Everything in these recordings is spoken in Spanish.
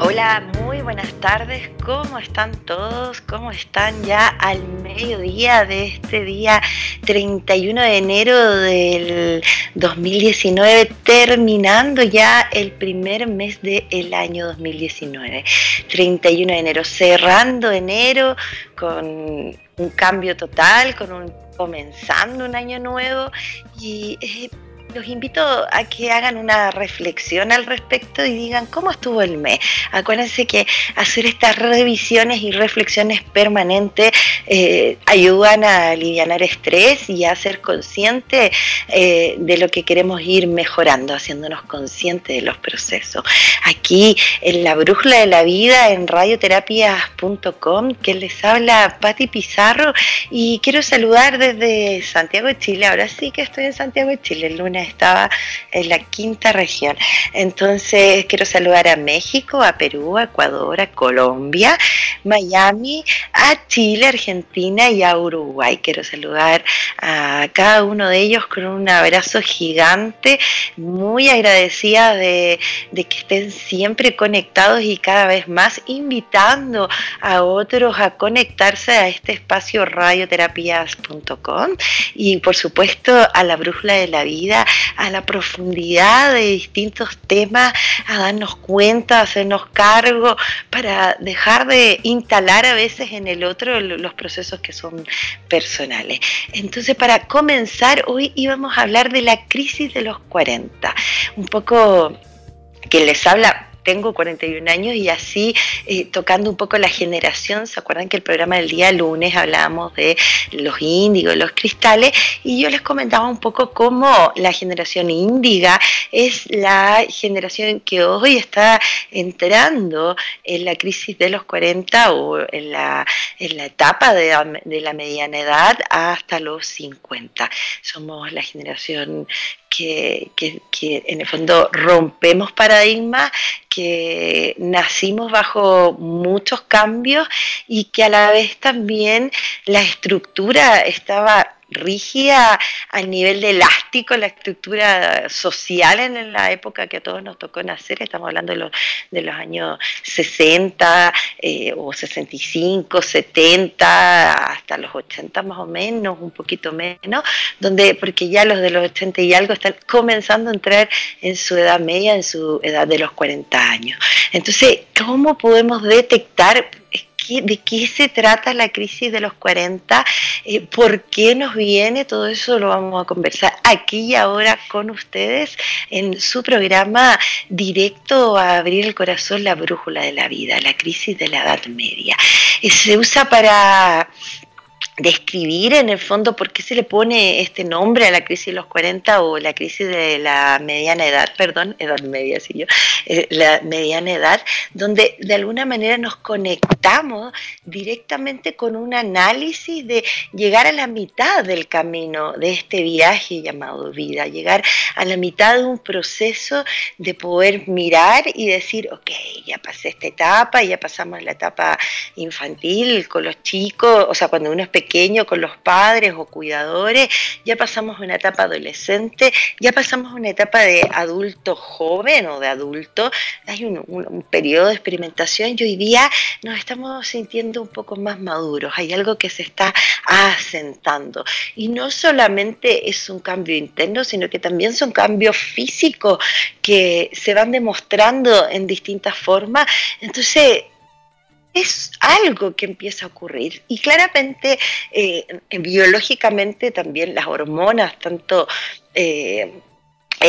Hola, muy buenas tardes. ¿Cómo están todos? ¿Cómo están ya al mediodía de este día 31 de enero del 2019, terminando ya el primer mes del año 2019? 31 de enero, cerrando enero con un cambio total, con un comenzando un año nuevo y eh, los invito a que hagan una reflexión al respecto y digan cómo estuvo el mes. Acuérdense que hacer estas revisiones y reflexiones permanentes eh, ayudan a aliviar estrés y a ser conscientes eh, de lo que queremos ir mejorando, haciéndonos conscientes de los procesos. Aquí en la brújula de la vida en radioterapias.com, que les habla Patti Pizarro y quiero saludar desde Santiago de Chile. Ahora sí que estoy en Santiago de Chile, el lunes estaba en la quinta región. Entonces quiero saludar a México, a Perú, a Ecuador, a Colombia, Miami, a Chile, Argentina y a Uruguay. Quiero saludar a cada uno de ellos con un abrazo gigante, muy agradecida de, que estén siempre conectados y cada vez más invitando a otros a conectarse a este espacio radioterapias.com y por supuesto a la brújula de la vida a la profundidad de distintos temas, a darnos cuenta, a hacernos cargo, para dejar de instalar a veces en el otro los procesos que son personales. Entonces, para comenzar, hoy íbamos a hablar de la crisis de los 40, un poco que les habla tengo 41 años y así eh, tocando un poco la generación, ¿se acuerdan que el programa del día lunes hablábamos de los índigos, los cristales? Y yo les comentaba un poco cómo la generación índiga es la generación que hoy está entrando en la crisis de los 40 o en la, en la etapa de, de la mediana edad hasta los 50. Somos la generación que, en el fondo rompemos paradigmas, que nacimos bajo muchos cambios y que a la vez también la estructura estaba rígida al nivel de elástico, la estructura social en la época que a todos nos tocó nacer, estamos hablando de los, de los años 60 eh, o 65, 70, hasta los 80 más o menos, un poquito menos, donde, porque ya los de los 80 y algo están comenzando a entrar en su edad media, en su edad de los 40 años. Entonces, ¿cómo podemos detectar? De qué se trata la crisis de los 40, eh, por qué nos viene, todo eso lo vamos a conversar aquí y ahora con ustedes en su programa directo a abrir el corazón, la brújula de la vida, la crisis de la Edad Media. Eh, se usa para describir en el fondo por qué se le pone este nombre a la crisis de los 40 o la crisis de la mediana edad, perdón, edad media, sí yo, eh, la mediana edad, donde de alguna manera nos conectamos directamente con un análisis de llegar a la mitad del camino de este viaje llamado vida, llegar a la mitad de un proceso de poder mirar y decir, ok, ya pasé esta etapa, ya pasamos la etapa infantil con los chicos, o sea, cuando uno es pequeño, con los padres o cuidadores, ya pasamos una etapa adolescente, ya pasamos una etapa de adulto joven o de adulto, hay un, un, periodo de experimentación y hoy día nos estamos sintiendo un poco más maduros, hay algo que se está asentando. Y no solamente es un cambio interno, sino que también son cambios físicos que se van demostrando en distintas formas, entonces es algo que empieza a ocurrir. Y claramente, eh, biológicamente también las hormonas, tanto... Eh,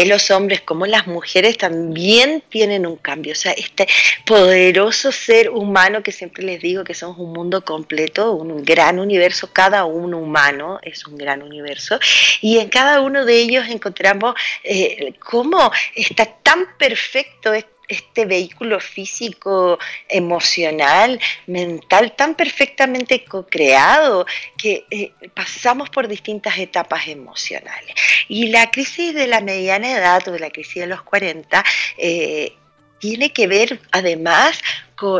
los hombres como las mujeres también tienen un cambio. O sea, este poderoso ser humano que siempre les digo que somos un mundo completo, un gran universo, cada uno humano es un gran universo, y en cada uno de ellos encontramos eh, cómo está tan perfecto este este vehículo físico, emocional, mental tan perfectamente co-creado que eh, pasamos por distintas etapas emocionales. Y la crisis de la mediana edad o de la crisis de los 40 eh, tiene que ver además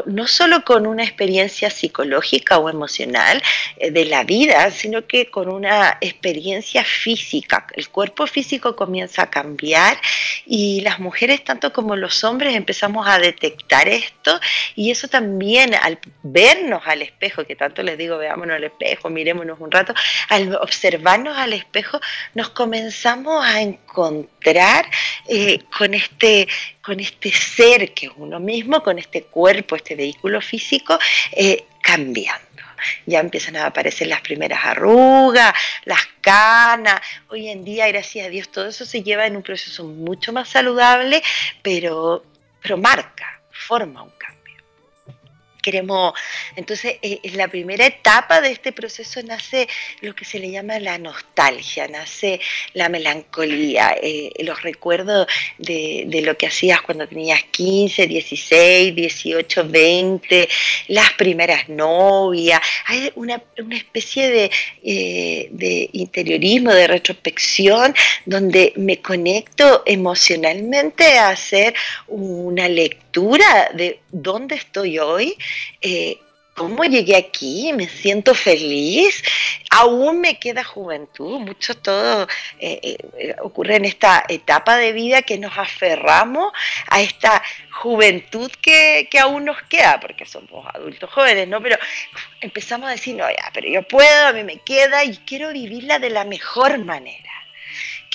no solo con una experiencia psicológica o emocional eh, de la vida, sino que con una experiencia física. El cuerpo físico comienza a cambiar y las mujeres, tanto como los hombres, empezamos a detectar esto y eso también al vernos al espejo, que tanto les digo, veámonos al espejo, mirémonos un rato, al observarnos al espejo, nos comenzamos a encontrar eh, con, este, con este ser que es uno mismo, con este cuerpo este vehículo físico, eh, cambiando. Ya empiezan a aparecer las primeras arrugas, las canas. Hoy en día, gracias a Dios, todo eso se lleva en un proceso mucho más saludable, pero, pero marca, forma un cambio entonces en eh, la primera etapa de este proceso nace lo que se le llama la nostalgia, nace la melancolía, eh, los recuerdos de, lo que hacías cuando tenías 15, 16, 18, 20, las primeras novias, hay una, especie de, eh, de interiorismo, de retrospección, donde me conecto emocionalmente a hacer una lectura de dónde estoy hoy, eh, cómo llegué aquí, me siento feliz, aún me queda juventud, mucho todo eh, eh, ocurre en esta etapa de vida que nos aferramos a esta juventud que, que, aún nos queda, porque somos adultos jóvenes, ¿no? Pero empezamos a decir, no, ya, pero yo puedo, a mí me queda y quiero vivirla de la mejor manera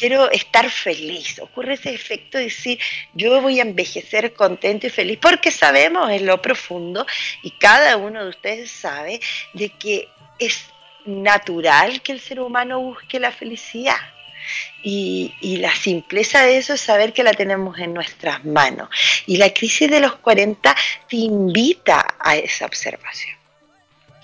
quiero estar feliz. Ocurre ese efecto de decir, yo voy a envejecer contento y feliz, porque sabemos en lo profundo, y cada uno de ustedes sabe, de que es natural que el ser humano busque la felicidad. Y, la simpleza de eso es saber que la tenemos en nuestras manos. Y la crisis de los 40 te invita a esa observación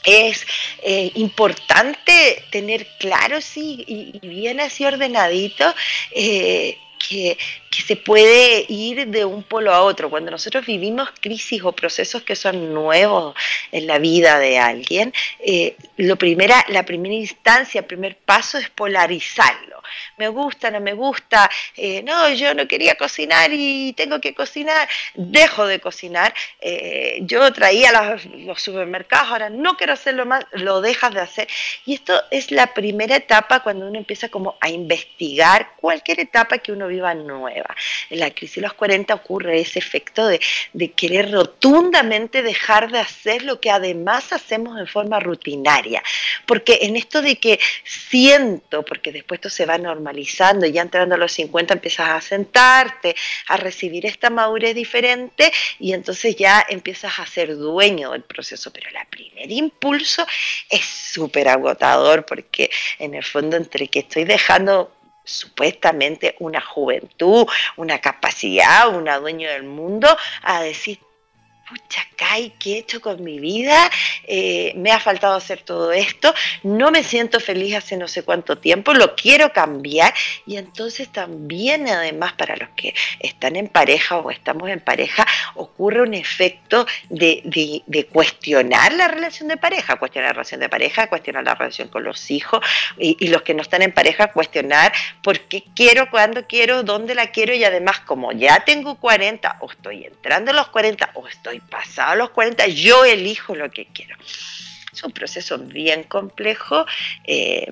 es eh, importante tener claro sí, y, bien así ordenadito eh, que, se puede ir de un polo a otro. Cuando nosotros vivimos crisis o procesos que son nuevos en la vida de alguien, eh, lo primera, la primera instancia, el primer paso es polarizarlo me gusta, no me gusta, eh, no, yo no quería cocinar y tengo que cocinar, dejo de cocinar, eh, yo traía los, supermercados, ahora no quiero hacerlo más, lo dejas de hacer. Y esto es la primera etapa cuando uno empieza como a investigar cualquier etapa que uno viva nueva. En la crisis de los 40 ocurre ese efecto de, de querer rotundamente dejar de hacer lo que además hacemos en forma rutinaria. Porque en esto de que siento, porque después esto se va normalizando, ya entrando a los 50 empiezas a sentarte, a recibir esta madurez diferente y entonces ya empiezas a ser dueño del proceso. Pero el primer impulso es súper agotador porque en el fondo entre que estoy dejando supuestamente una juventud, una capacidad, una dueño del mundo, a decir, pucha, Kai, ¿qué he hecho con mi vida? Eh, me ha faltado hacer todo esto, no me siento feliz hace no sé cuánto tiempo, lo quiero cambiar y entonces también además para los que están en pareja o estamos en pareja, ocurre un efecto de, cuestionar la relación de pareja, cuestionar la relación de pareja, cuestionar la relación con los hijos y, y los que no están en pareja, cuestionar por qué quiero, cuándo quiero, dónde la quiero y además como ya tengo 40 o estoy entrando a los 40 o estoy pasado los 40, yo elijo lo que quiero. Es un proceso bien complejo. Eh,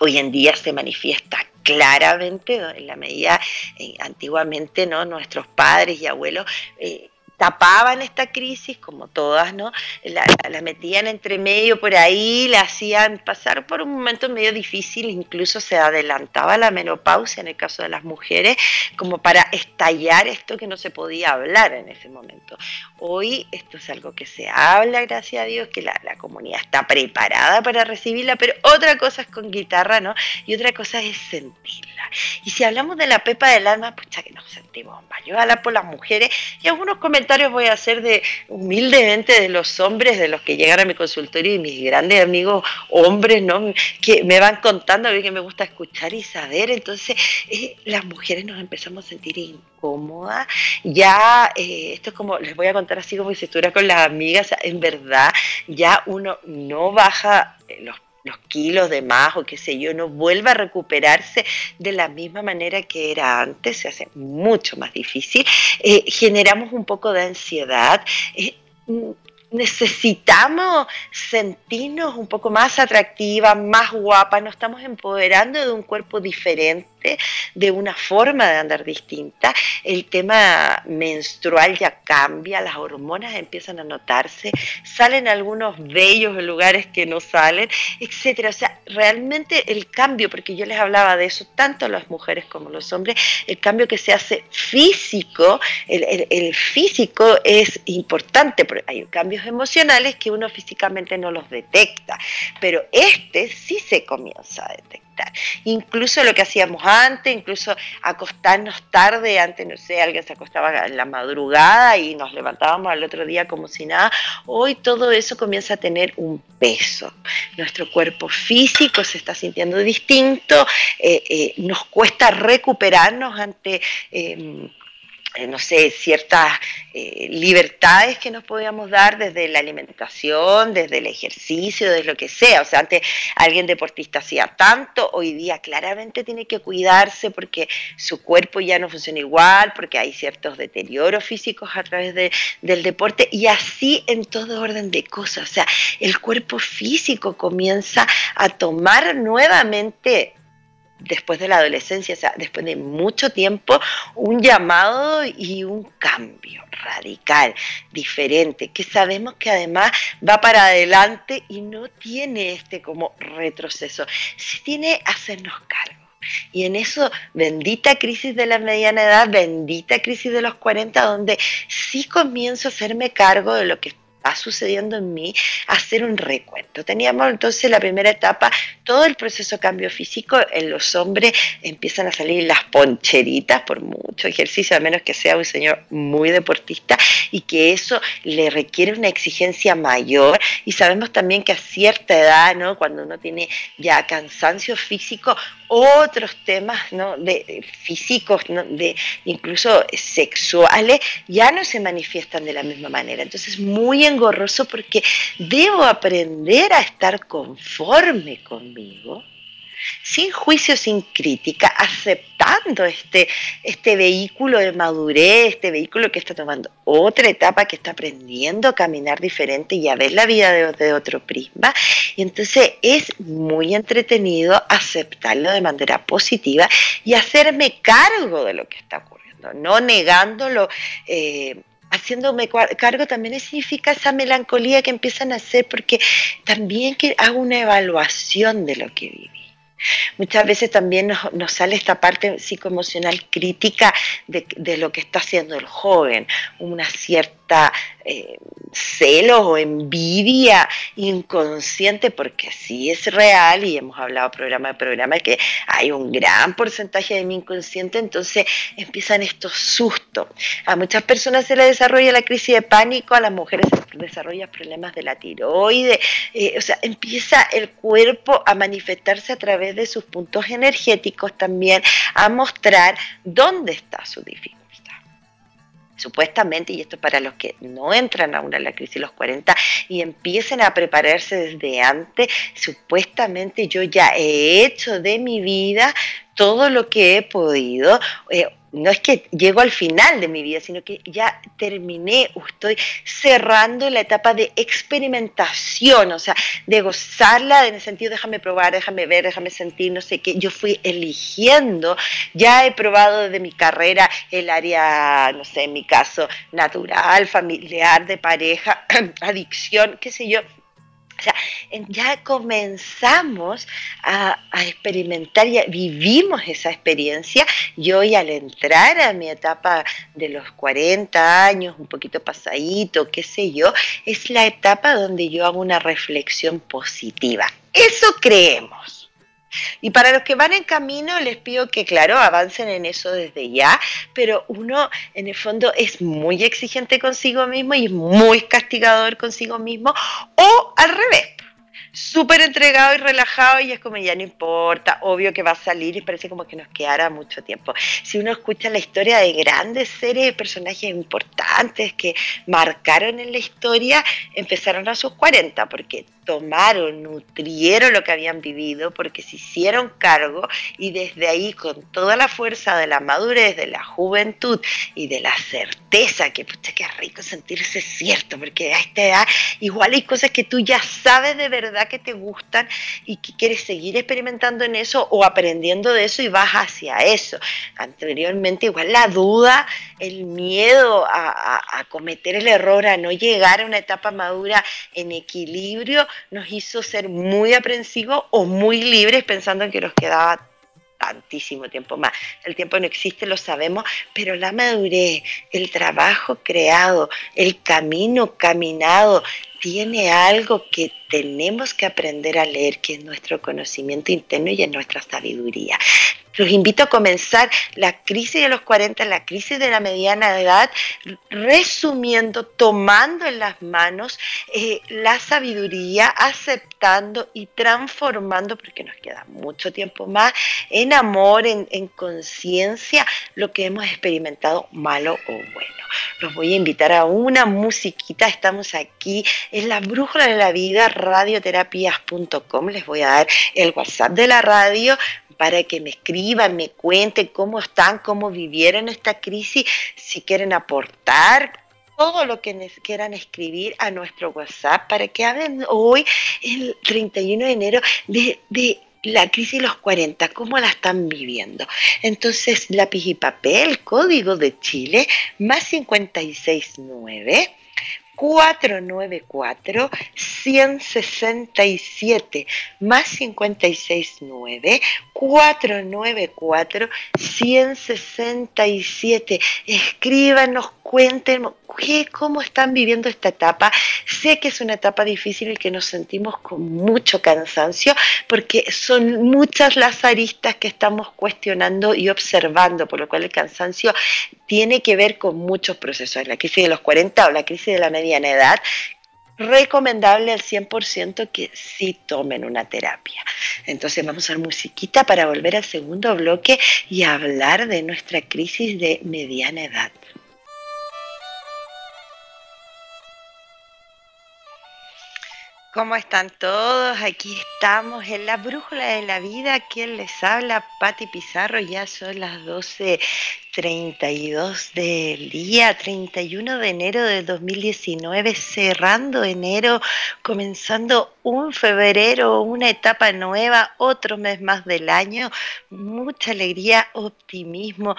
hoy en día se manifiesta claramente en la medida, eh, antiguamente, ¿no? nuestros padres y abuelos eh, tapaban esta crisis, como todas, ¿no? La, metían entre medio por ahí, la hacían pasar por un momento medio difícil, incluso se adelantaba la menopausia en el caso de las mujeres, como para estallar esto que no se podía hablar en ese momento. Hoy esto es algo que se habla, gracias a Dios, que la, la comunidad está preparada para recibirla, pero otra cosa es con guitarra, ¿no? Y otra cosa es sentirla. Y si hablamos de la pepa del alma, ya que nos sentimos más. Yo por las mujeres y algunos comentarios voy a hacer de humildemente de los hombres, de los que llegan a mi consultorio y mis grandes amigos hombres, ¿no? Que me van contando a mí que me gusta escuchar y saber. Entonces, eh, las mujeres nos empezamos a sentir incómodas. Ya, eh, esto es como, les voy a contar así como si estuviera con las amigas, en verdad, ya uno no baja los los kilos de más o qué sé yo, no vuelva a recuperarse de la misma manera que era antes, se hace mucho más difícil, eh, generamos un poco de ansiedad. Eh, necesitamos sentirnos un poco más atractivas, más guapas, nos estamos empoderando de un cuerpo diferente de una forma de andar distinta. El tema menstrual ya cambia, las hormonas empiezan a notarse, salen algunos bellos lugares que no salen, etcétera. O sea, realmente el cambio, porque yo les hablaba de eso, tanto las mujeres como los hombres, el cambio que se hace físico, el, el físico es importante, porque hay cambios emocionales que uno físicamente no los detecta, pero este sí se comienza a detectar. Incluso lo que hacíamos antes, incluso acostarnos tarde, antes no sé, alguien se acostaba en la madrugada y nos levantábamos al otro día como si nada, hoy todo eso comienza a tener un peso. Nuestro cuerpo físico se está sintiendo distinto, eh, eh, nos cuesta recuperarnos ante... Em, eh, no sé, ciertas eh, libertades que nos podíamos dar desde la alimentación, desde el ejercicio, desde lo que sea. O sea, antes alguien deportista hacía tanto, hoy día claramente tiene que cuidarse porque su cuerpo ya no funciona igual, porque hay ciertos deterioros físicos a través del deporte y así en todo orden de cosas. O sea, el cuerpo físico comienza a tomar nuevamente después de la adolescencia, o sea, después de mucho tiempo, un llamado y un cambio radical, diferente, que sabemos que además va para adelante y no tiene este como retroceso, sí tiene hacernos cargo. Y en eso, bendita crisis de la mediana edad, bendita crisis de los 40, donde sí comienzo a hacerme cargo de lo que va sucediendo en mí, hacer un recuento. Teníamos entonces la primera etapa, todo el proceso de cambio físico, en los hombres empiezan a salir las poncheritas por mucho ejercicio, a menos que sea un señor muy deportista, y que eso le requiere una exigencia mayor. Y sabemos también que a cierta edad, ¿no? cuando uno tiene ya cansancio físico, otros temas ¿no? de, físicos, de, incluso sexuales, ya no se manifiestan de la misma manera. Entonces, muy engorroso porque debo aprender a estar conforme conmigo sin juicio, sin crítica, aceptando este, este vehículo de madurez, este vehículo que está tomando otra etapa, que está aprendiendo a caminar diferente y a ver la vida de, otro prisma. Y entonces es muy entretenido aceptarlo de manera positiva y hacerme cargo de lo que está ocurriendo, no negándolo. Eh, haciéndome cargo también significa esa melancolía que empiezan a hacer porque también hago una evaluación de lo que viví. Muchas veces también nos, sale esta parte psicoemocional crítica de, lo que está haciendo el joven, una cierta eh, celos o envidia inconsciente, porque sí es real, y hemos hablado programa de programa, que hay un gran porcentaje de mi inconsciente, entonces empiezan estos sustos. A muchas personas se les desarrolla la crisis de pánico, a las mujeres se desarrollan problemas de la tiroide, eh, o sea, empieza el cuerpo a manifestarse a través de sus puntos energéticos también, a mostrar dónde está su dificultad supuestamente, y esto para los que no entran aún a la crisis de los 40 y empiecen a prepararse desde antes, supuestamente yo ya he hecho de mi vida todo lo que he podido. Eh, no es que llego al final de mi vida, sino que ya terminé, estoy cerrando la etapa de experimentación, o sea, de gozarla en el sentido, déjame probar, déjame ver, déjame sentir, no sé qué. Yo fui eligiendo, ya he probado desde mi carrera el área, no sé, en mi caso, natural, familiar, de pareja, adicción, qué sé yo o sea, ya comenzamos a, experimentar, ya vivimos esa experiencia y hoy al entrar a mi etapa de los 40 años, un poquito pasadito, qué sé yo, es la etapa donde yo hago una reflexión positiva. Eso creemos. Y para los que van en camino, les pido que, claro, avancen en eso desde ya, pero uno en el fondo es muy exigente consigo mismo y es muy castigador consigo mismo, o al revés súper entregado y relajado y es como ya no importa, obvio que va a salir y parece como que nos quedara mucho tiempo. Si uno escucha la historia de grandes seres, de personajes importantes que marcaron en la historia, empezaron a sus 40 porque tomaron, nutrieron lo que habían vivido, porque se hicieron cargo y desde ahí con toda la fuerza de la madurez, de la juventud y de la certeza, que pucha, qué rico sentirse cierto, porque a esta edad igual hay cosas que tú ya sabes de verdad que te gustan y que quieres seguir experimentando en eso o aprendiendo de eso y vas hacia eso. Anteriormente igual la duda, el miedo a, a cometer el error, a no llegar a una etapa madura en equilibrio, nos hizo ser muy aprensivos o muy libres pensando en que nos quedaba tantísimo tiempo más. El tiempo no existe, lo sabemos, pero la madurez, el trabajo creado, el camino caminado, tiene algo que tenemos que aprender a leer, que es nuestro conocimiento interno y es nuestra sabiduría. Los invito a comenzar la crisis de los 40, la crisis de la mediana edad, resumiendo, tomando en las manos eh, la sabiduría, aceptando y transformando, porque nos queda mucho tiempo más, en amor, en, en conciencia, lo que hemos experimentado malo o bueno. Los voy a invitar a una musiquita, estamos aquí en la brújula de la vida, radioterapias.com, les voy a dar el WhatsApp de la radio para que me escriban, me cuenten cómo están, cómo vivieron esta crisis, si quieren aportar todo lo que quieran escribir a nuestro WhatsApp para que hablen hoy, el 31 de enero, de, de la crisis de los 40, cómo la están viviendo. Entonces, lápiz y papel, código de Chile, más 569. 494 167 más 569 494 167 escríbanos cuéntenos cómo están viviendo esta etapa. Sé que es una etapa difícil y que nos sentimos con mucho cansancio porque son muchas las aristas que estamos cuestionando y observando, por lo cual el cansancio tiene que ver con muchos procesos. La crisis de los 40 o la crisis de la edad, recomendable al 100% que sí tomen una terapia. Entonces vamos a musiquita para volver al segundo bloque y hablar de nuestra crisis de mediana edad. ¿Cómo están todos? Aquí estamos en la brújula de la vida. Quien les habla, Patti Pizarro. Ya son las 12 32 del día, 31 de enero de 2019, cerrando enero, comenzando un febrero, una etapa nueva, otro mes más del año, mucha alegría, optimismo.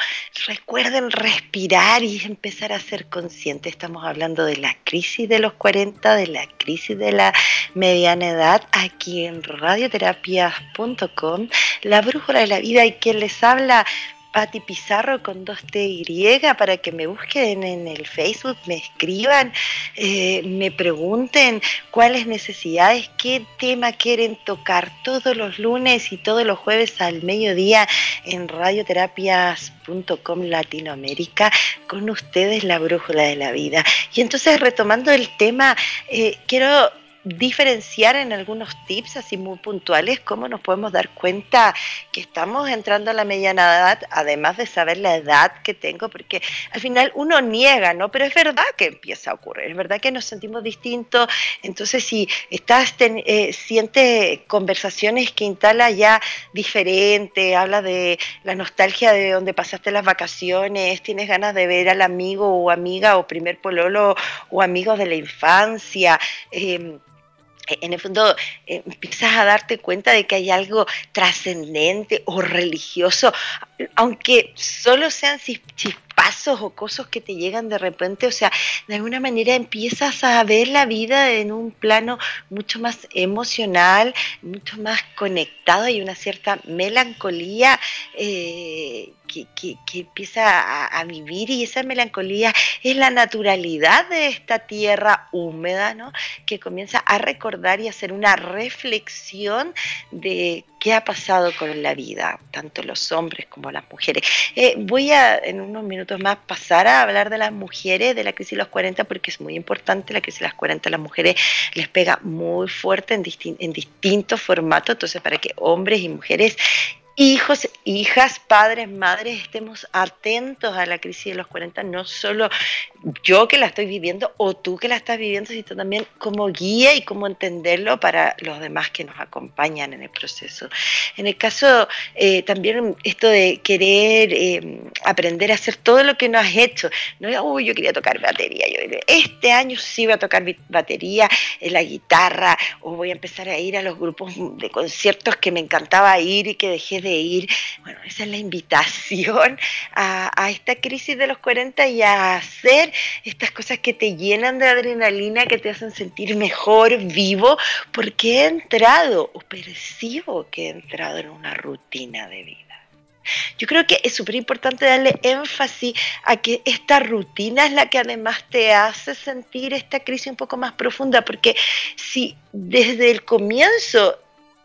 Recuerden respirar y empezar a ser conscientes. Estamos hablando de la crisis de los 40, de la crisis de la mediana edad, aquí en radioterapias.com, la brújula de la vida y quien les habla Patti Pizarro con dos T-Y para que me busquen en el Facebook, me escriban, eh, me pregunten cuáles necesidades, qué tema quieren tocar todos los lunes y todos los jueves al mediodía en radioterapias.com Latinoamérica con ustedes la brújula de la vida. Y entonces retomando el tema, eh, quiero diferenciar en algunos tips así muy puntuales cómo nos podemos dar cuenta que estamos entrando a la mediana edad, además de saber la edad que tengo, porque al final uno niega, ¿no? Pero es verdad que empieza a ocurrir, es verdad que nos sentimos distintos, entonces si estás, eh, siente conversaciones que instala ya diferente, habla de la nostalgia de donde pasaste las vacaciones, tienes ganas de ver al amigo o amiga o primer pololo o amigos de la infancia, em, en el fondo eh, empiezas a darte cuenta de que hay algo trascendente o religioso, aunque solo sean chispazos o cosas que te llegan de repente, o sea, de alguna manera empiezas a ver la vida en un plano mucho más emocional, mucho más conectado, y una cierta melancolía. Eh, que, empieza a, vivir y esa melancolía es la naturalidad de esta tierra húmeda, ¿no? que comienza a recordar y hacer una reflexión de qué ha pasado con la vida, tanto los hombres como las mujeres. Eh, voy a en unos minutos más pasar a hablar de las mujeres, de la crisis de los 40, porque es muy importante, la crisis de las 40 a las mujeres les pega muy fuerte en, en distintos formatos, entonces para que hombres y mujeres hijos, hijas, padres, madres, estemos atentos a la crisis de los 40, no solo yo que la estoy viviendo o tú que la estás viviendo, sino también como guía y cómo entenderlo para los demás que nos acompañan en el proceso. En el caso eh, también esto de querer eh, aprender a hacer todo lo que no has hecho, no uy, yo quería tocar batería, yo este año sí voy a tocar batería, eh, la guitarra, o voy a empezar a ir a los grupos de conciertos que me encantaba ir y que dejé de ir. Bueno, esa es la invitación a, a esta crisis de los 40 y a hacer estas cosas que te llenan de adrenalina, que te hacen sentir mejor, vivo, porque he entrado o percibo que he entrado en una rutina de vida. Yo creo que es súper importante darle énfasis a que esta rutina es la que además te hace sentir esta crisis un poco más profunda, porque si desde el comienzo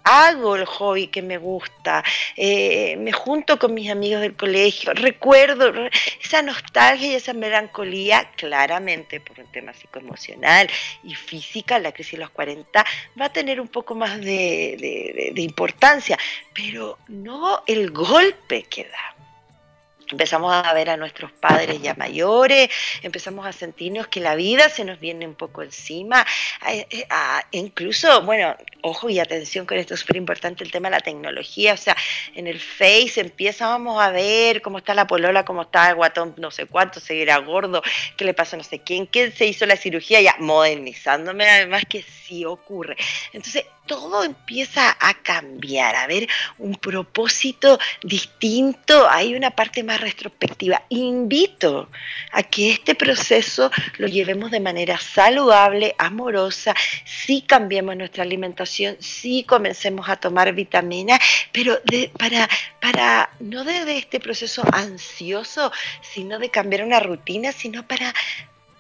hago el hobby que me gusta, eh, me junto con mis amigos del colegio, recuerdo esa nostalgia y esa melancolía, claramente por un tema psicoemocional y física, la crisis de los 40 va a tener un poco más de importancia, pero no el golpe que da empezamos a ver a nuestros padres ya mayores, empezamos a sentirnos que la vida se nos viene un poco encima, eh, incluso, bueno, ojo y atención con esto, es súper importante el tema de la tecnología, o sea, en el Face empiezamos a ver cómo está la polola, cómo está el guatón, no sé cuánto, seguirá gordo, qué le pasó no sé quién, quién se hizo la cirugía, ya modernizándome, además que sí ocurre. Entonces, todo empieza a cambiar, a ver un propósito distinto, hay una parte más retrospectiva. Invito a que este proceso lo llevemos de manera saludable, amorosa, si cambiemos nuestra alimentación, si comencemos a tomar vitaminas, pero para, para no desde este proceso ansioso, sino de cambiar una rutina, sino para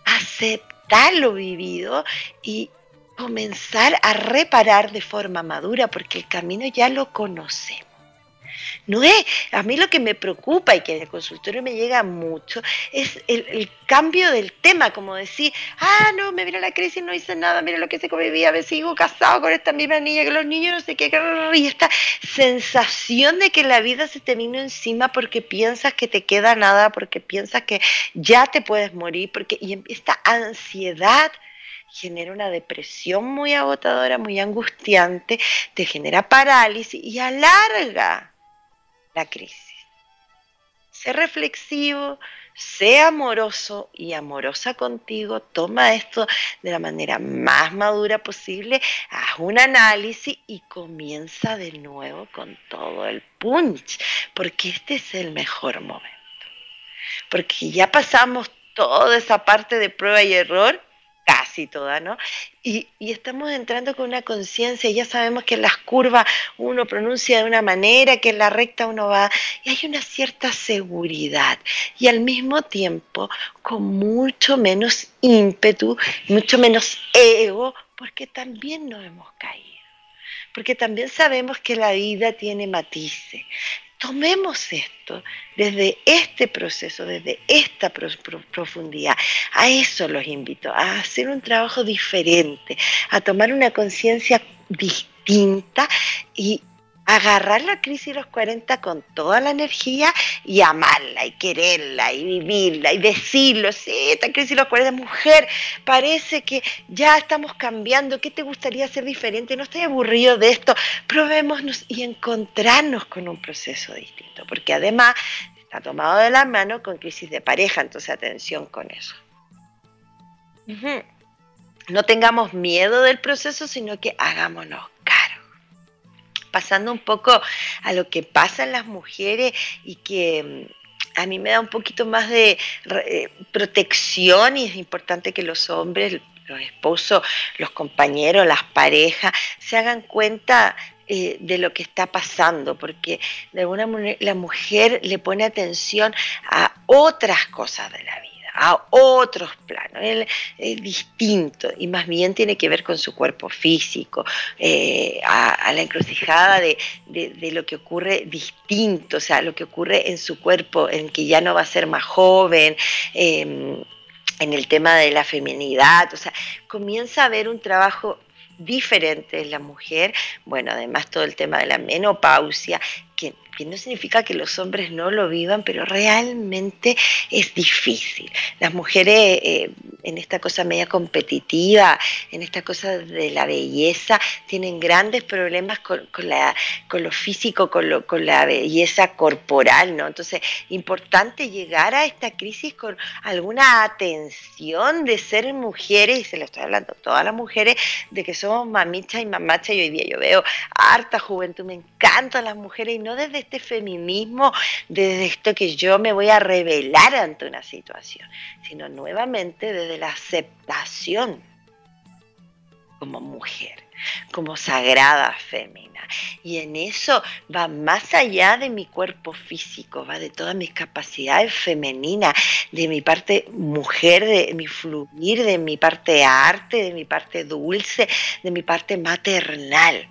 aceptar lo vivido y, comenzar a reparar de forma madura, porque el camino ya lo conocemos. No es, a mí lo que me preocupa y que en el consultorio me llega mucho es el, cambio del tema, como decir, ah, no, me viene la crisis, no hice nada, mira lo que se convivía, me sigo casado con esta misma niña, que los niños no sé qué, y esta sensación de que la vida se te vino encima porque piensas que te queda nada, porque piensas que ya te puedes morir, porque y esta ansiedad genera una depresión muy agotadora, muy angustiante, te genera parálisis y alarga la crisis. Sé reflexivo, sé amoroso y amorosa contigo, toma esto de la manera más madura posible, haz un análisis y comienza de nuevo con todo el punch, porque este es el mejor momento. Porque ya pasamos toda esa parte de prueba y error casi toda, ¿no? Y, estamos entrando con una conciencia, ya sabemos que en las curvas uno pronuncia de una manera, que en la recta uno va, y hay una cierta seguridad, y al mismo tiempo con mucho menos ímpetu, mucho menos ego, porque también nos hemos caído porque también sabemos que la vida tiene matices, tomemos esto desde este proceso, desde esta profundidad. A eso los invito, a hacer un trabajo diferente, a tomar una conciencia distinta y agarrar la crisis de los 40 con toda la energía y amarla y quererla y vivirla y decirlo, sí, esta crisis de los 40, mujer, parece que ya estamos cambiando, ¿qué te gustaría hacer diferente? No estoy aburrido de esto, probémonos y encontrarnos con un proceso distinto, porque además está tomado de la mano con crisis de pareja, entonces atención con eso. No tengamos miedo del proceso, sino que hagámonos pasando un poco a lo que pasa en las mujeres y que mm, a mí me da un poquito más de eh, protección y es importante que los hombres, los esposos, los compañeros, las parejas, se hagan cuenta eh, de lo que está pasando, porque de alguna manera la mujer le pone atención a otras cosas de la vida a otros planos, es distinto y más bien tiene que ver con su cuerpo físico, eh, a, la encrucijada de, lo que ocurre distinto, o sea, lo que ocurre en su cuerpo, en que ya no va a ser más joven. Em, en el tema de la feminidad, o sea, comienza a haber un trabajo diferente en la mujer, bueno, además todo el tema de la menopausia, que no significa que los hombres no lo vivan, pero realmente es difícil. Las mujeres eh, en esta cosa media competitiva, en esta cosa de la belleza, tienen grandes problemas con, la, con lo físico, con, lo, con la belleza corporal, ¿no? Entonces, importante llegar a esta crisis con alguna atención de ser mujeres, y se lo estoy hablando a todas las mujeres, de que somos mamichas y mamachas, y hoy día yo veo harta juventud, me encantan las mujeres, y no desde este feminismo desde esto que yo me voy a revelar ante una situación, sino nuevamente desde la aceptación como mujer, como sagrada fémina. Y en eso va más allá de mi cuerpo físico, va de todas mis capacidades femeninas, de mi parte mujer, de mi fluir, de mi parte arte, de mi parte dulce, de mi parte maternal.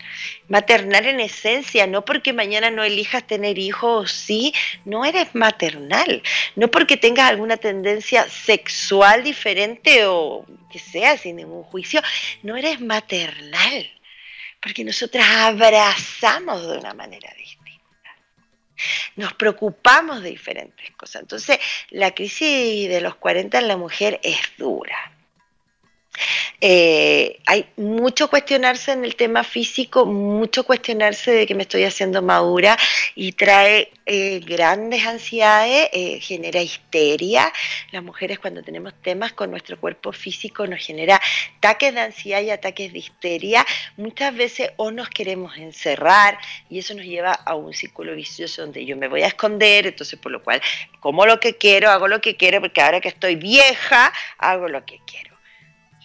Maternal en esencia, no porque mañana no elijas tener hijos, sí, no eres maternal. No porque tengas alguna tendencia sexual diferente o que sea, sin ningún juicio, no eres maternal porque nosotras abrazamos de una manera distinta. Nos preocupamos de diferentes cosas. Entonces, la crisis de los 40 en la mujer es dura. Eh, hay mucho cuestionarse en el tema físico, mucho cuestionarse de que me estoy haciendo madura y trae eh, grandes ansiedades, eh, genera histeria. Las mujeres cuando tenemos temas con nuestro cuerpo físico nos genera ataques de ansiedad y ataques de histeria. Muchas veces o nos queremos encerrar y eso nos lleva a un círculo vicioso donde yo me voy a esconder, entonces por lo cual como lo que quiero, hago lo que quiero, porque ahora que estoy vieja, hago lo que quiero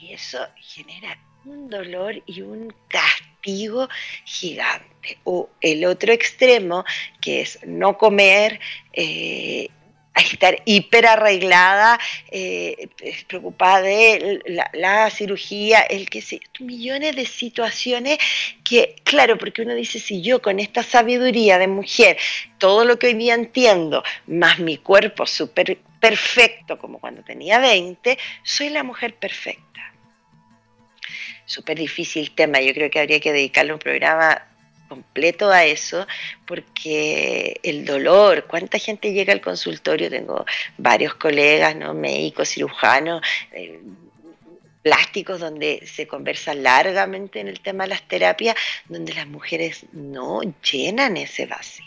y eso genera un dolor y un castigo gigante. O el otro extremo, que es no comer, eh, estar hiper arreglada, eh, preocupada de la, cirugía, el que sé, millones de situaciones que, claro, porque uno dice, si yo con esta sabiduría de mujer, todo lo que hoy día entiendo, más mi cuerpo súper perfecto como cuando tenía 20, soy la mujer perfecta súper difícil tema. Yo creo que habría que dedicarle un programa completo a eso, porque el dolor, cuánta gente llega al consultorio, tengo varios colegas, ¿no? médicos, cirujanos, eh, plásticos, donde se conversa largamente en el tema de las terapias, donde las mujeres no llenan ese vacío.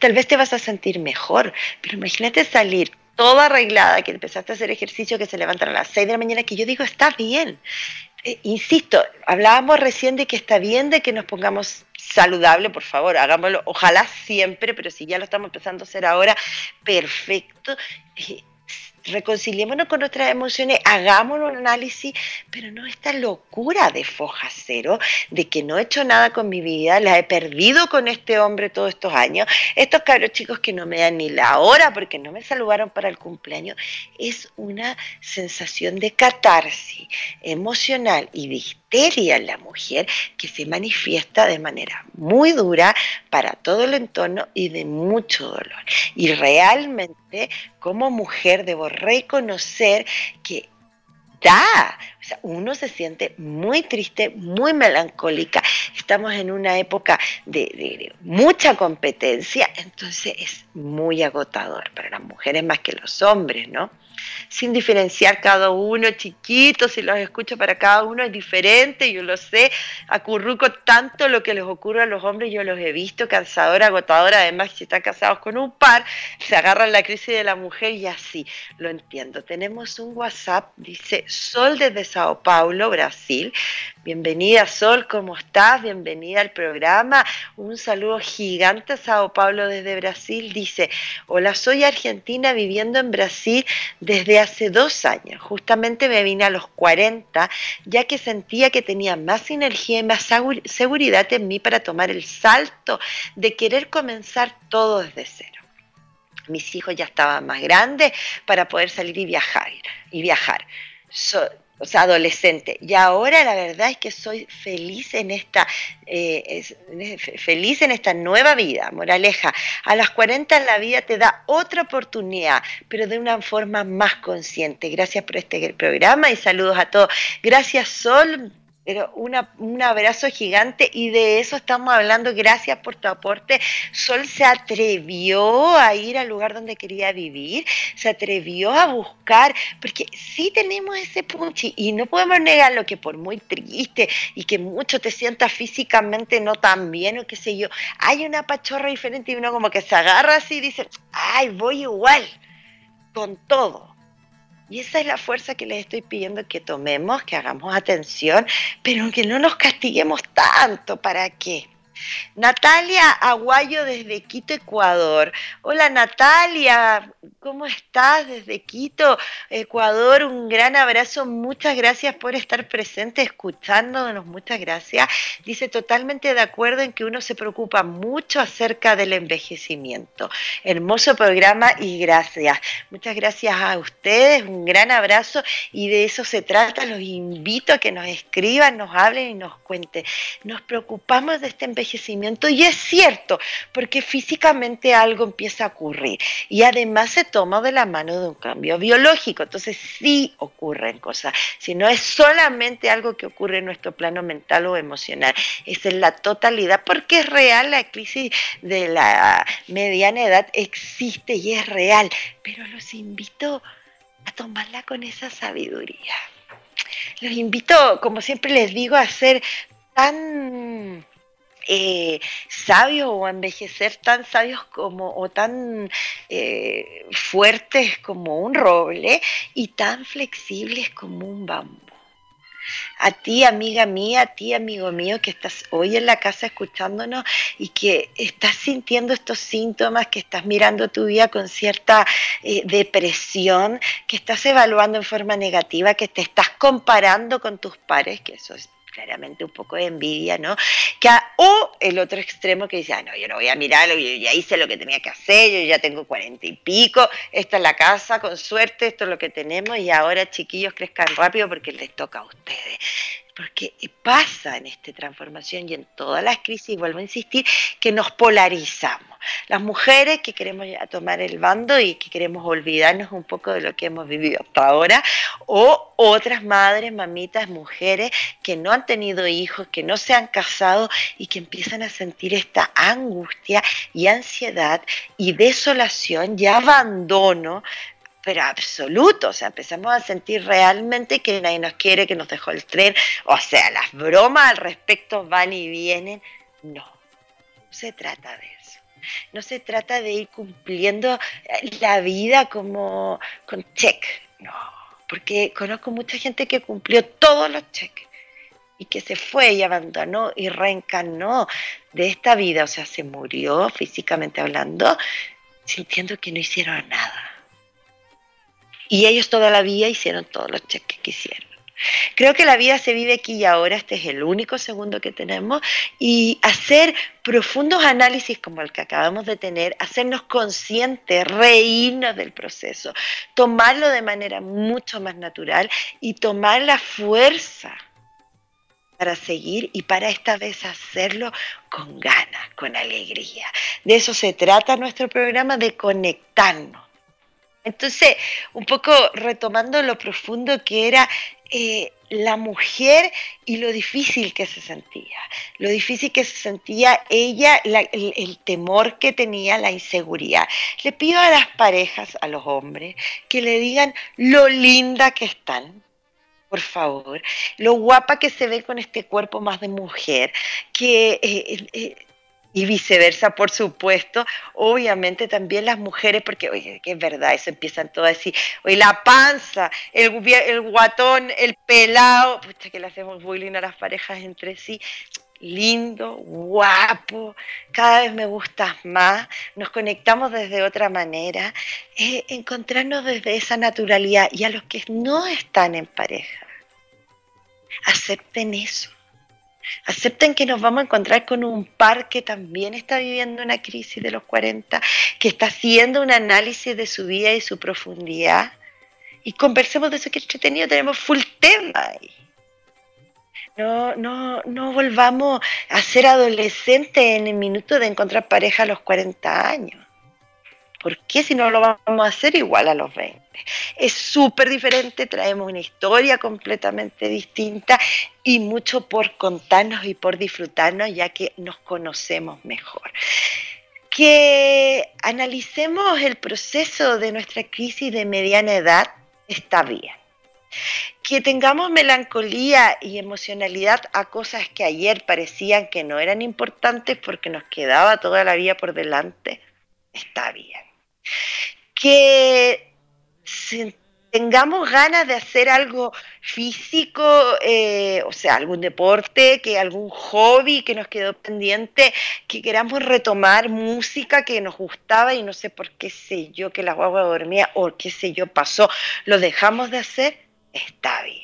Tal vez te vas a sentir mejor, pero imagínate salir toda arreglada, que empezaste a hacer ejercicio, que se levantan a las 6 de la mañana, que yo digo, está bien, eh, insisto, hablábamos recién de que está bien de que nos pongamos saludable, por favor, hagámoslo, ojalá siempre, pero si ya lo estamos empezando a hacer ahora, perfecto. Eh, reconciliémonos con nuestras emociones, hagámonos un análisis, pero no esta locura de foja cero, de que no he hecho nada con mi vida, la he perdido con este hombre todos estos años, estos cabros chicos que no me dan ni la hora porque no me saludaron para el cumpleaños, es una sensación de catarsis emocional y distinta bacteria en la mujer que se manifiesta de manera muy dura para todo el entorno y de mucho dolor. Y realmente como mujer debo reconocer que da, o sea, uno se siente muy triste, muy melancólica, estamos en una época de, mucha competencia, entonces es muy agotador para las mujeres más que los hombres, ¿no? Sin diferenciar cada uno, chiquitos, si los escucho para cada uno es diferente, yo lo sé, acurruco tanto lo que les ocurre a los hombres, yo los he visto, cansadora, agotadora, además si están casados con un par, se agarran la crisis de la mujer y así, lo entiendo. Tenemos un WhatsApp, dice Sol desde Sao Paulo, Brasil, Bienvenida Sol, ¿cómo estás? Bienvenida al programa. Un saludo gigante a Sao Paulo desde Brasil. Dice, hola, soy argentina viviendo en Brasil desde hace dos años. Justamente me vine a los 40, ya que sentía que tenía más energía y más seguridad en mí para tomar el salto de querer comenzar todo desde cero. Mis hijos ya estaban más grandes para poder salir y viajar. Y viajar o sea, adolescente. Y ahora la verdad es que soy feliz en esta, eh, feliz en esta nueva vida, moraleja. A las 40 la vida te da otra oportunidad, pero de una forma más consciente. Gracias por este programa y saludos a todos. Gracias Sol pero un abrazo gigante y de eso estamos hablando. Gracias por tu aporte. Sol se atrevió a ir al lugar donde quería vivir, se atrevió a buscar, porque sí tenemos ese punchi y no podemos negarlo que por muy triste y que mucho te sientas físicamente no tan bien o qué sé yo, hay una pachorra diferente y uno como que se agarra así y dice, ay, voy igual, con todo y esa es la fuerza que les estoy pidiendo que tomemos, que hagamos atención, pero que no nos castiguemos tanto. ¿Para qué? Natalia Aguayo desde Quito, Ecuador. Hola Natalia, ¿cómo estás desde Quito, Ecuador? Un gran abrazo, muchas gracias por estar presente, escuchándonos, muchas gracias. Dice totalmente de acuerdo en que uno se preocupa mucho acerca del envejecimiento. Hermoso programa y gracias. Muchas gracias a ustedes, un gran abrazo y de eso se trata. Los invito a que nos escriban, nos hablen y nos cuenten. Nos preocupamos de este envejecimiento y es cierto, porque físicamente algo empieza a ocurrir y además se toma de la mano de un cambio biológico. Entonces sí ocurren cosas, si no es solamente algo que ocurre en nuestro plano mental o emocional, es en la totalidad, porque es real la crisis de la mediana edad, existe y es real, pero los invito a tomarla con esa sabiduría. Los invito, como siempre les digo, a ser tan eh, sabios o envejecer tan sabios como o tan eh, fuertes como un roble y tan flexibles como un bambú. A ti, amiga mía, a ti, amigo mío, que estás hoy en la casa escuchándonos y que estás sintiendo estos síntomas, que estás mirando tu vida con cierta eh, depresión, que estás evaluando en forma negativa, que te estás comparando con tus pares, que eso es claramente un poco de envidia, ¿no? Que o el otro extremo que dice, ah, no, yo no voy a mirarlo, yo ya hice lo que tenía que hacer, yo ya tengo cuarenta y pico, esta es la casa, con suerte, esto es lo que tenemos y ahora chiquillos crezcan rápido porque les toca a ustedes porque pasa en esta transformación y en todas las crisis, vuelvo a insistir, que nos polarizamos. Las mujeres que queremos tomar el bando y que queremos olvidarnos un poco de lo que hemos vivido hasta ahora, o otras madres, mamitas, mujeres que no han tenido hijos, que no se han casado y que empiezan a sentir esta angustia y ansiedad y desolación y abandono pero absoluto, o sea, empezamos a sentir realmente que nadie nos quiere, que nos dejó el tren, o sea, las bromas al respecto van y vienen. No, no se trata de eso. No se trata de ir cumpliendo la vida como con check, no, porque conozco mucha gente que cumplió todos los cheques y que se fue y abandonó y reencarnó de esta vida, o sea, se murió físicamente hablando, sintiendo que no hicieron nada y ellos toda la vida hicieron todos los cheques que hicieron. Creo que la vida se vive aquí y ahora, este es el único segundo que tenemos, y hacer profundos análisis como el que acabamos de tener, hacernos conscientes, reírnos del proceso, tomarlo de manera mucho más natural y tomar la fuerza para seguir y para esta vez hacerlo con ganas, con alegría. De eso se trata nuestro programa, de conectarnos. Entonces, un poco retomando lo profundo que era eh, la mujer y lo difícil que se sentía, lo difícil que se sentía ella, el, temor que tenía, la inseguridad. Le pido a las parejas, a los hombres, que le digan lo linda que están, por favor, lo guapa que se ve con este cuerpo más de mujer, que eh, eh, y viceversa, por supuesto. Obviamente también las mujeres, porque oye, es verdad, eso empiezan todas a decir, la panza, el, el guatón, el pelado, pucha que le hacemos bullying a las parejas entre sí. Lindo, guapo, cada vez me gustas más, nos conectamos desde otra manera, encontrarnos desde esa naturalidad y a los que no están en pareja, acepten eso Acepten que nos vamos a encontrar con un par que también está viviendo una crisis de los 40, que está haciendo un análisis de su vida y su profundidad. Y conversemos de eso que entretenido, tenemos full tema ahí. No, no, no volvamos a ser adolescentes en el minuto de encontrar pareja a los 40 años. ¿Por qué si no lo vamos a hacer igual a los 20? Es súper diferente, traemos una historia completamente distinta y mucho por contarnos y por disfrutarnos ya que nos conocemos mejor. Que analicemos el proceso de nuestra crisis de mediana edad está bien. Que tengamos melancolía y emocionalidad a cosas que ayer parecían que no eran importantes porque nos quedaba toda la vida por delante, está bien que tengamos ganas de hacer algo físico, eh, o sea, algún deporte, que algún hobby que nos quedó pendiente, que queramos retomar música que nos gustaba y no sé por qué sé yo que la guagua dormía o qué sé yo pasó, lo dejamos de hacer, está bien.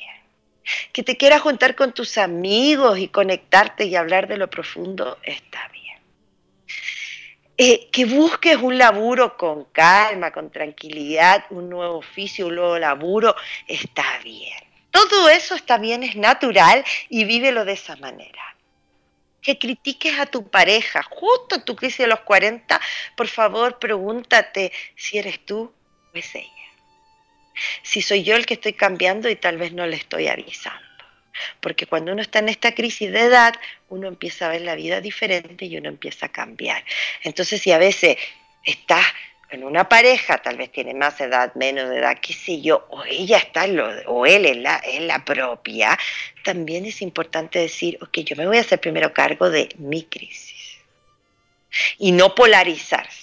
Que te quieras juntar con tus amigos y conectarte y hablar de lo profundo, está bien. Eh, que busques un laburo con calma, con tranquilidad, un nuevo oficio, un nuevo laburo, está bien. Todo eso está bien, es natural y vívelo de esa manera. Que critiques a tu pareja justo en tu crisis de los 40, por favor pregúntate si eres tú o es ella. Si soy yo el que estoy cambiando y tal vez no le estoy avisando. Porque cuando uno está en esta crisis de edad, uno empieza a ver la vida diferente y uno empieza a cambiar. Entonces, si a veces estás en una pareja, tal vez tiene más edad, menos edad, qué sé yo, o ella está, lo, o él es la, es la propia, también es importante decir, ok, yo me voy a hacer primero cargo de mi crisis. Y no polarizarse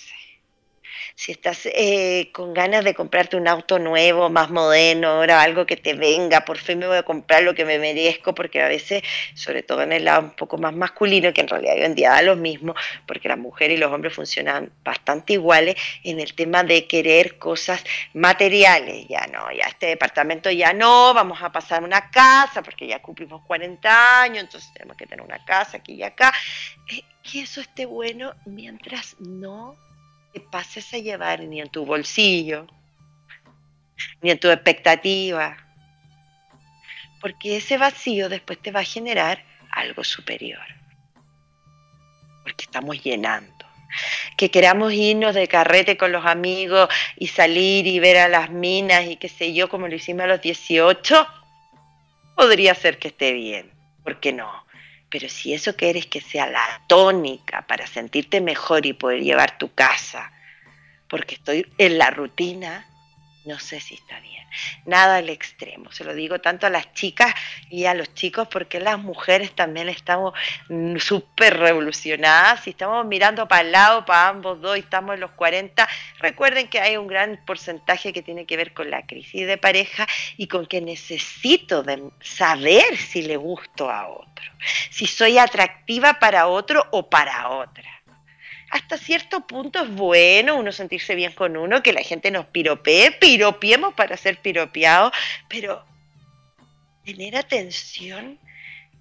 si estás eh, con ganas de comprarte un auto nuevo, más moderno, ahora algo que te venga, por fin me voy a comprar lo que me merezco, porque a veces, sobre todo en el lado un poco más masculino, que en realidad hoy en día da lo mismo, porque las mujeres y los hombres funcionan bastante iguales en el tema de querer cosas materiales. Ya no, ya este departamento ya no, vamos a pasar una casa, porque ya cumplimos 40 años, entonces tenemos que tener una casa aquí y acá. Eh, que eso esté bueno mientras no te pases a llevar ni en tu bolsillo, ni en tu expectativa, porque ese vacío después te va a generar algo superior, porque estamos llenando. Que queramos irnos de carrete con los amigos y salir y ver a las minas y qué sé yo, como lo hicimos a los 18, podría ser que esté bien, ¿por qué no? Pero si eso quieres que sea la tónica para sentirte mejor y poder llevar tu casa, porque estoy en la rutina, no sé si está bien. Nada al extremo. Se lo digo tanto a las chicas y a los chicos porque las mujeres también estamos súper revolucionadas y estamos mirando para el lado, para ambos dos, y estamos en los 40. Recuerden que hay un gran porcentaje que tiene que ver con la crisis de pareja y con que necesito de saber si le gusto a otro, si soy atractiva para otro o para otra hasta cierto punto es bueno uno sentirse bien con uno, que la gente nos piropee, piropiemos para ser piropeados, pero tener atención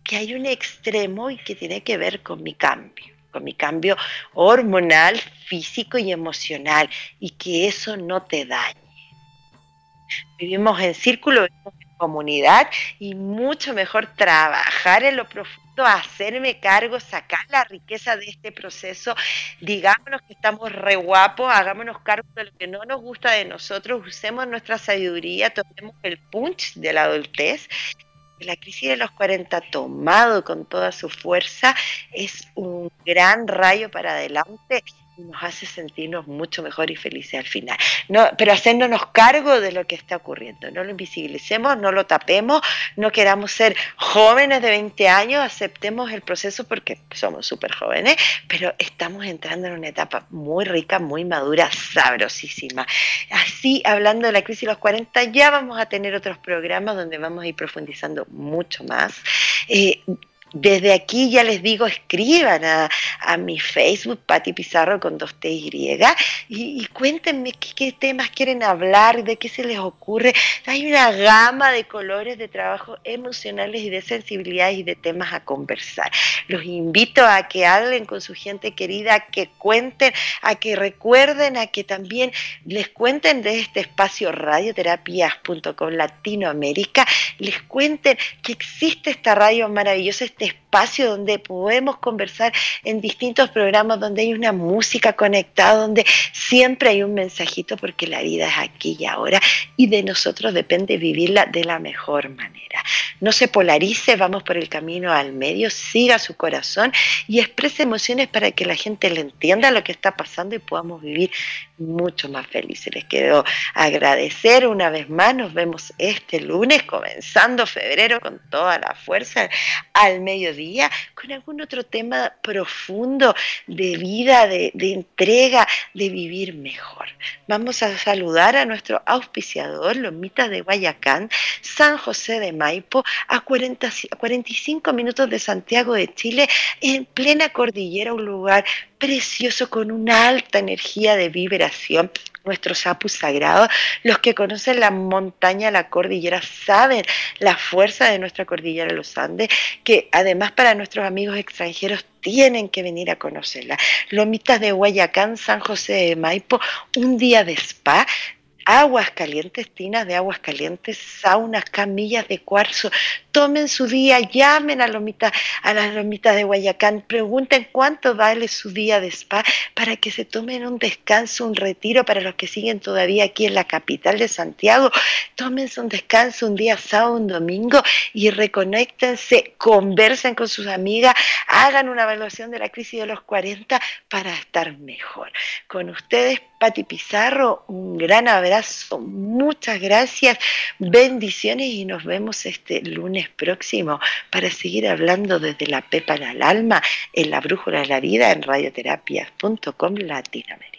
que hay un extremo y que tiene que ver con mi cambio, con mi cambio hormonal, físico y emocional, y que eso no te dañe. Vivimos en círculo, comunidad y mucho mejor trabajar en lo profundo, hacerme cargo, sacar la riqueza de este proceso, digámonos que estamos re guapos, hagámonos cargo de lo que no nos gusta de nosotros, usemos nuestra sabiduría, tomemos el punch de la adultez. La crisis de los 40 tomado con toda su fuerza es un gran rayo para adelante nos hace sentirnos mucho mejor y felices al final. No, pero haciéndonos cargo de lo que está ocurriendo. No lo invisibilicemos, no lo tapemos, no queramos ser jóvenes de 20 años, aceptemos el proceso porque somos súper jóvenes, pero estamos entrando en una etapa muy rica, muy madura, sabrosísima. Así, hablando de la crisis de los 40, ya vamos a tener otros programas donde vamos a ir profundizando mucho más. Eh, desde aquí ya les digo, escriban a, mi Facebook, Patti Pizarro con dos T y, y, cuéntenme qué, temas quieren hablar, de qué se les ocurre. Hay una gama de colores de trabajo emocionales y de sensibilidades y de temas a conversar. Los invito a que hablen con su gente querida, a que cuenten, a que recuerden, a que también les cuenten de este espacio radioterapias.com Latinoamérica, les cuenten que existe esta radio maravillosa, este espacio donde podemos conversar en distintos programas, donde hay una música conectada, donde siempre hay un mensajito, porque la vida es aquí y ahora, y de nosotros depende vivirla de la mejor manera. No se polarice, vamos por el camino al medio, siga su corazón y exprese emociones para que la gente le entienda lo que está pasando y podamos vivir mucho más felices. Les quiero agradecer una vez más, nos vemos este lunes, comenzando febrero con toda la fuerza al mediodía con algún otro tema profundo de vida, de, entrega, de vivir mejor. Vamos a saludar a nuestro auspiciador, Lomitas de Guayacán, San José de Maipo, a, 40, a 45 minutos de Santiago de Chile, en plena cordillera, un lugar precioso con una alta energía de vibración nuestro Sapu sagrado. Los que conocen la montaña, la cordillera, saben la fuerza de nuestra cordillera Los Andes, que además para nuestros amigos extranjeros tienen que venir a conocerla. Lomitas de Guayacán, San José de Maipo, un día de spa aguas calientes, tinas de aguas calientes, saunas, camillas de cuarzo. Tomen su día, llamen a, Lomita, a las lomitas de Guayacán, pregunten cuánto vale su día de spa para que se tomen un descanso, un retiro para los que siguen todavía aquí en la capital de Santiago. Tómense un descanso un día sábado, un domingo y reconéctense, conversen con sus amigas, hagan una evaluación de la crisis de los 40 para estar mejor. Con ustedes, Pati Pizarro, un gran abrazo, muchas gracias, bendiciones y nos vemos este lunes próximo para seguir hablando desde la pepa al alma en la brújula de la vida en radioterapias.com Latinoamérica.